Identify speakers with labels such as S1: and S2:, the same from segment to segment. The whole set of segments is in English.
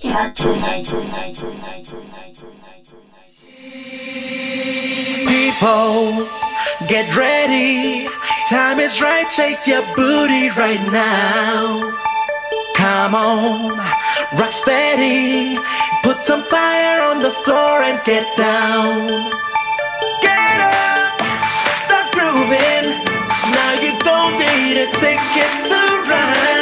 S1: People, get ready. Time is right, shake your booty right now. Come on, rock steady. Put some fire on the floor and get down. Get up, start grooving. Now you don't need a ticket to ride.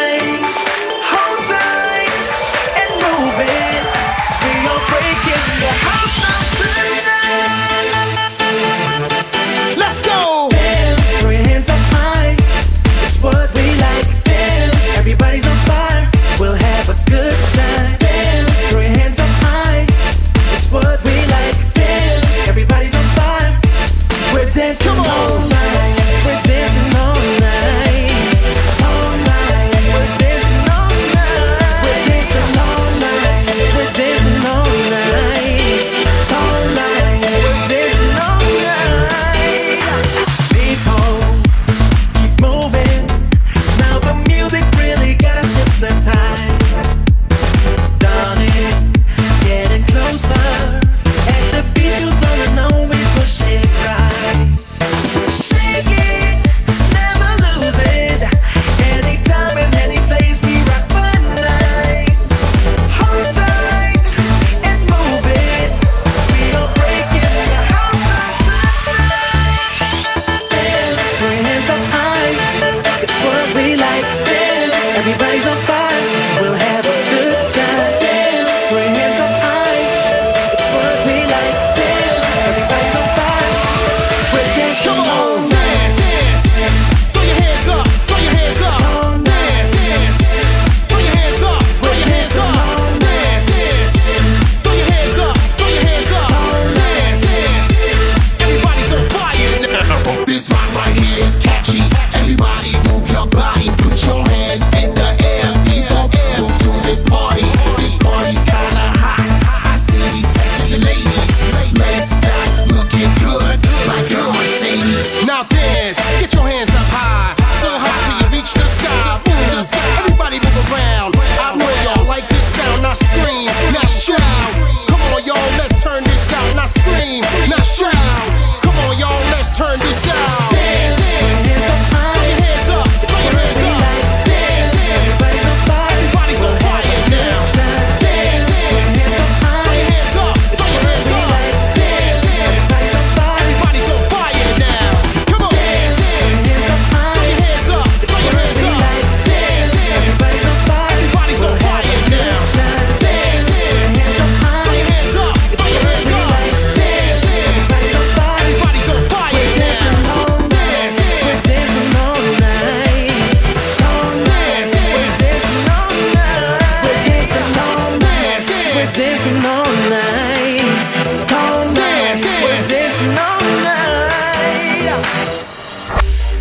S1: Everybody's on fire.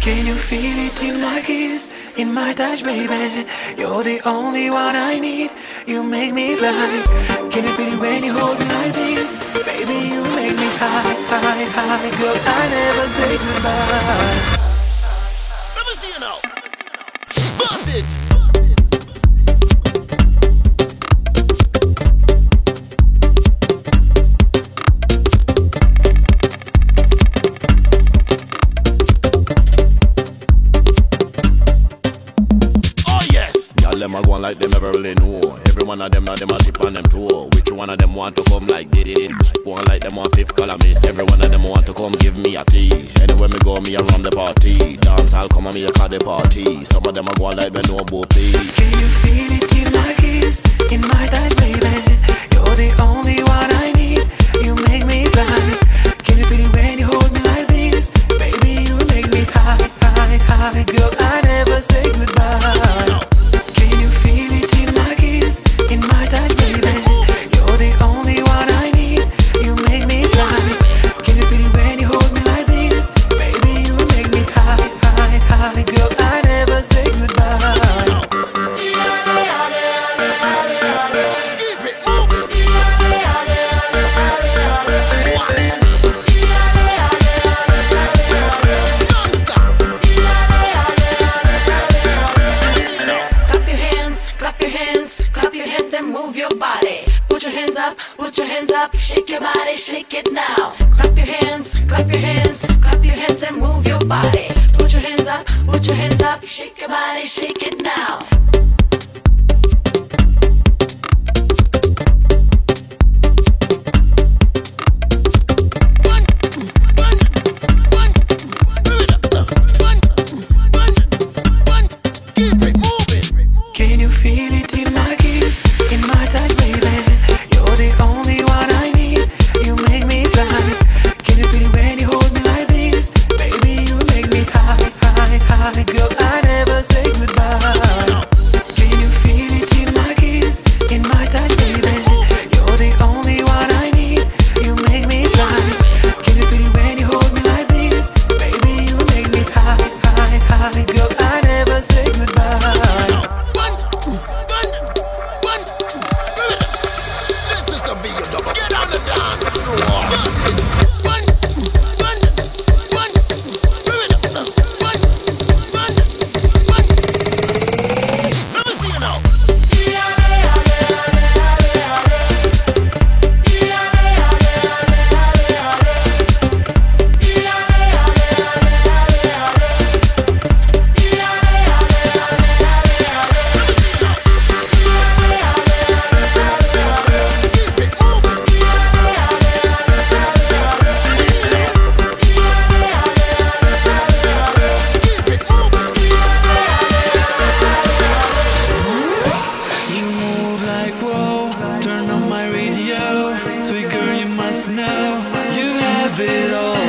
S1: Can you feel it in my kiss, in my touch, baby? You're the only one I need. You make me fly. Can you feel it when you hold me like this, baby? You make me high, high, high. Girl, I never say goodbye.
S2: Let me see you now. Buzz it.
S3: like them ever really know. Every one of them now them a tip on them toe. Which one of them want to come like did it? One like them on fifth columnist. Every one of them want to come give me a tea. Anywhere me go, me around the party. Dance, I'll come and me a call the party. Some of them a go like they no both.
S1: Can you feel it in my kiss, in my thighs, baby? You're the only one I need. You make me fly. Can you feel it when you hold me like this, baby? You make me high, high, high. Girl, I never say.
S4: Up, shake your body, shake it
S5: sweet girl, you must know you have it all.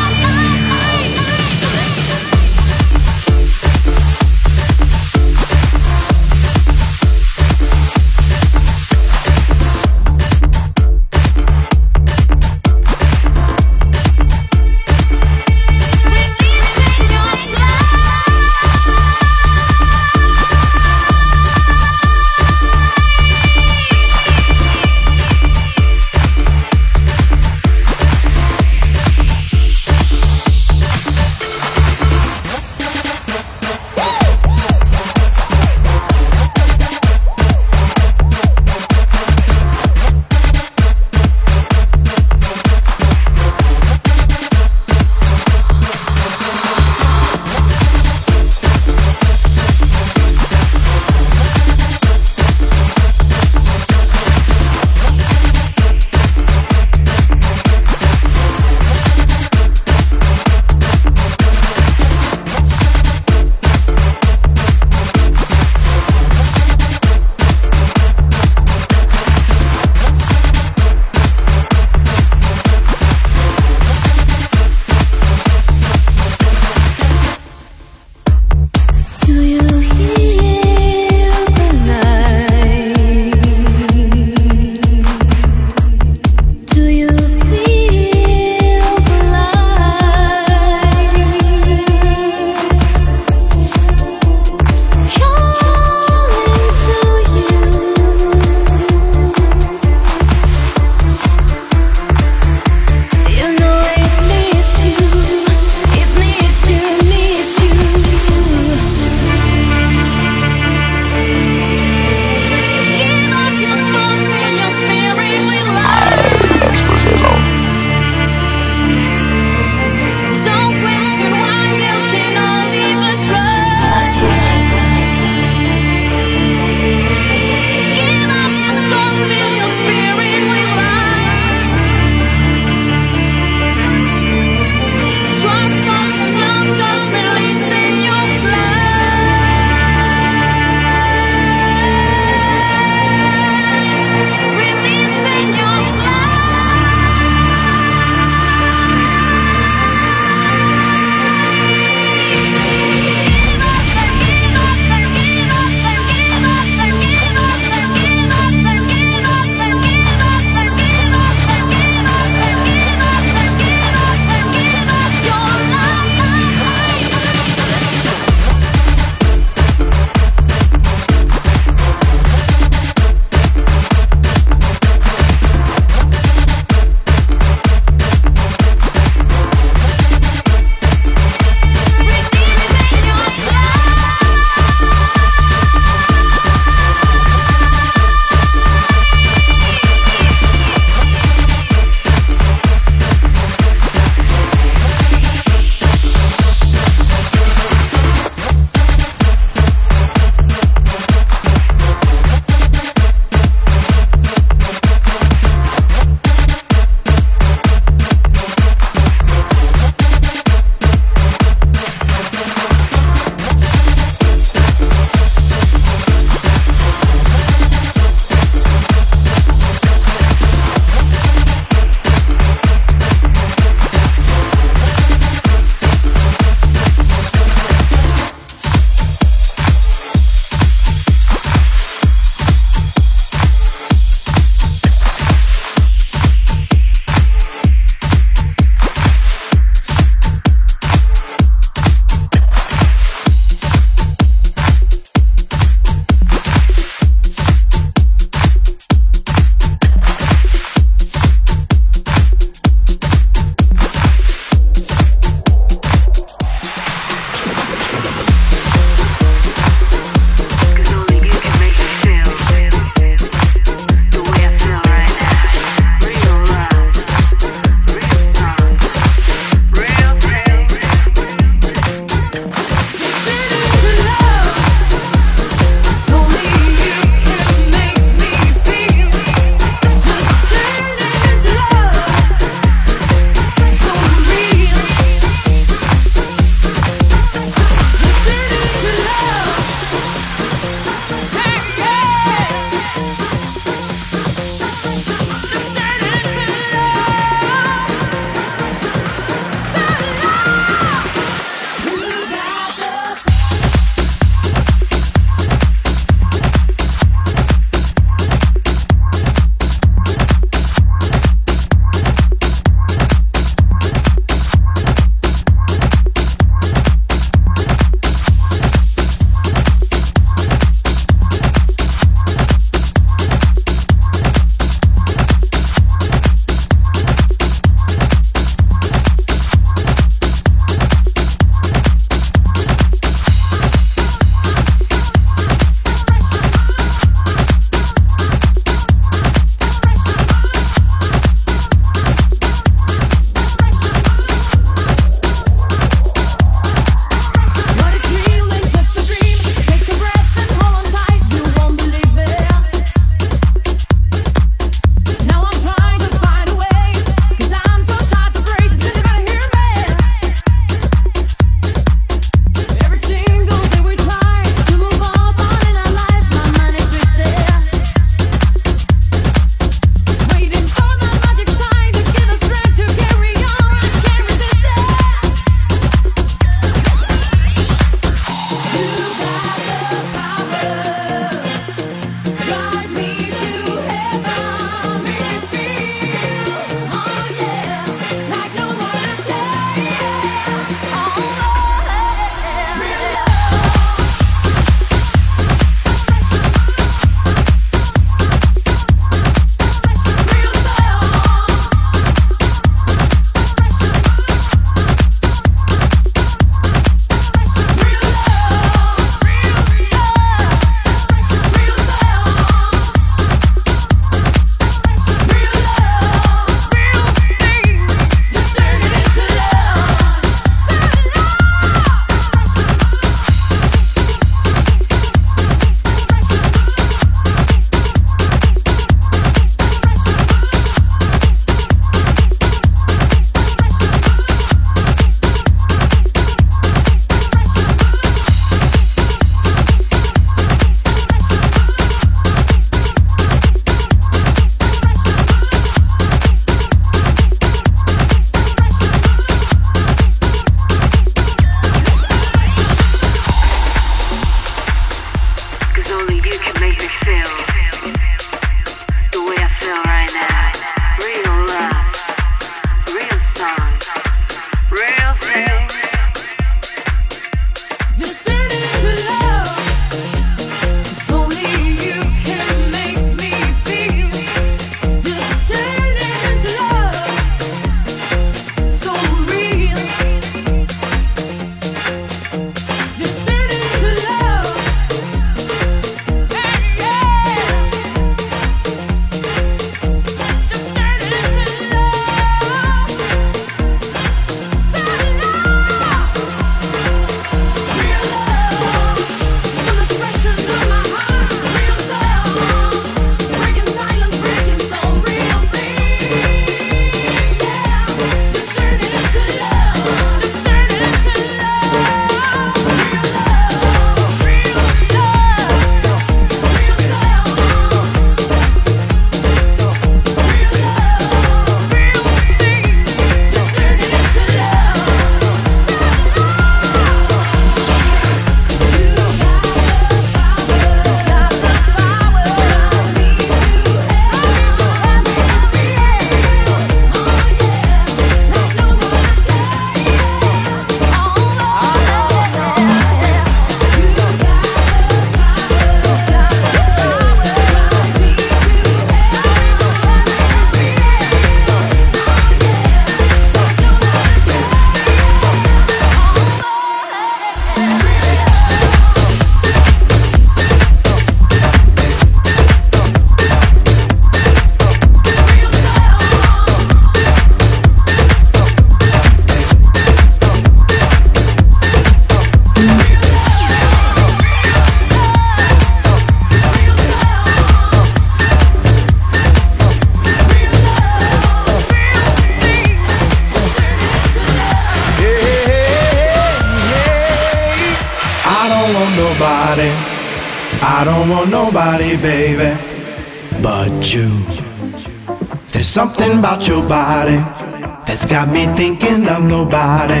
S5: nobody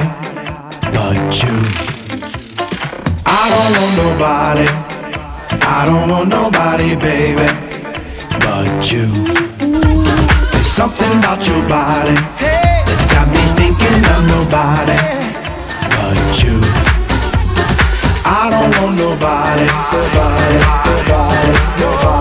S5: but you. I don't want nobody. I don't want nobody, baby, but you. There's something about your body that's got me thinking of nobody but you. I don't want nobody, nobody, nobody, nobody.